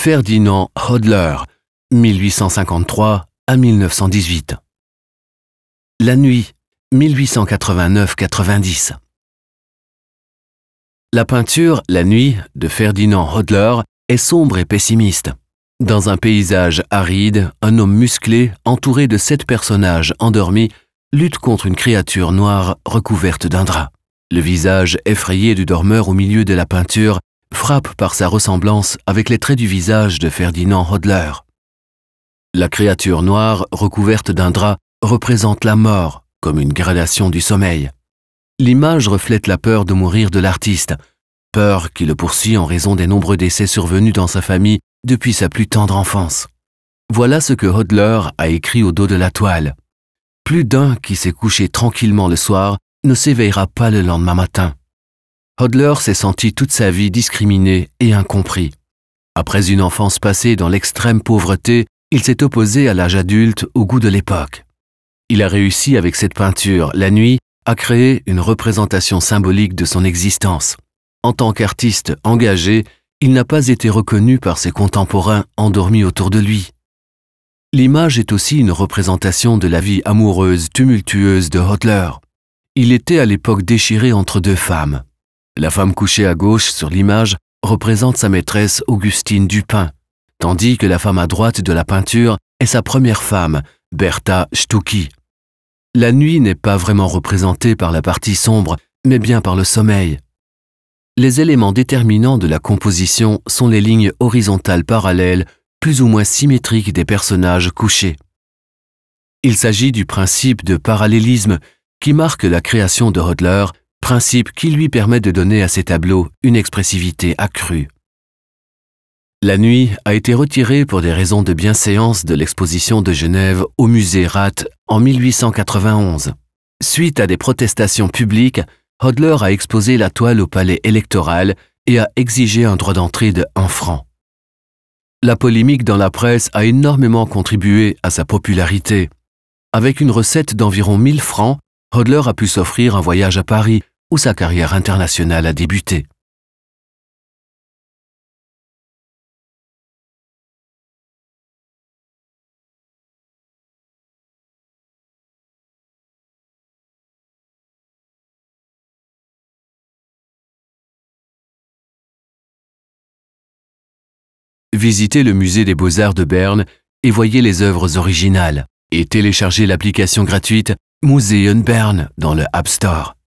Ferdinand Hodler, 1853 à 1918. La nuit, 1889-90. La peinture La nuit de Ferdinand Hodler est sombre et pessimiste. Dans un paysage aride, un homme musclé, entouré de sept personnages endormis, lutte contre une créature noire recouverte d'un drap. Le visage effrayé du dormeur au milieu de la peinture frappe par sa ressemblance avec les traits du visage de Ferdinand Hodler. La créature noire recouverte d'un drap représente la mort comme une gradation du sommeil. L'image reflète la peur de mourir de l'artiste, peur qui le poursuit en raison des nombreux décès survenus dans sa famille depuis sa plus tendre enfance. Voilà ce que Hodler a écrit au dos de la toile. Plus d'un qui s'est couché tranquillement le soir ne s'éveillera pas le lendemain matin. Hodler s'est senti toute sa vie discriminé et incompris. Après une enfance passée dans l'extrême pauvreté, il s'est opposé à l'âge adulte au goût de l'époque. Il a réussi avec cette peinture, la nuit, à créer une représentation symbolique de son existence. En tant qu'artiste engagé, il n'a pas été reconnu par ses contemporains endormis autour de lui. L'image est aussi une représentation de la vie amoureuse tumultueuse de Hodler. Il était à l'époque déchiré entre deux femmes. La femme couchée à gauche sur l'image représente sa maîtresse Augustine Dupin, tandis que la femme à droite de la peinture est sa première femme, Bertha Stucki. La nuit n'est pas vraiment représentée par la partie sombre, mais bien par le sommeil. Les éléments déterminants de la composition sont les lignes horizontales parallèles, plus ou moins symétriques des personnages couchés. Il s'agit du principe de parallélisme qui marque la création de Hodler principe qui lui permet de donner à ses tableaux une expressivité accrue. La nuit a été retirée pour des raisons de bienséance de l'exposition de Genève au musée Rath en 1891. Suite à des protestations publiques, Hodler a exposé la toile au palais électoral et a exigé un droit d'entrée de 1 franc. La polémique dans la presse a énormément contribué à sa popularité. Avec une recette d'environ 1000 francs, Hodler a pu s'offrir un voyage à Paris où sa carrière internationale a débuté. Visitez le musée des beaux-arts de Berne et voyez les œuvres originales et téléchargez l'application gratuite Museum Bern dans le App Store.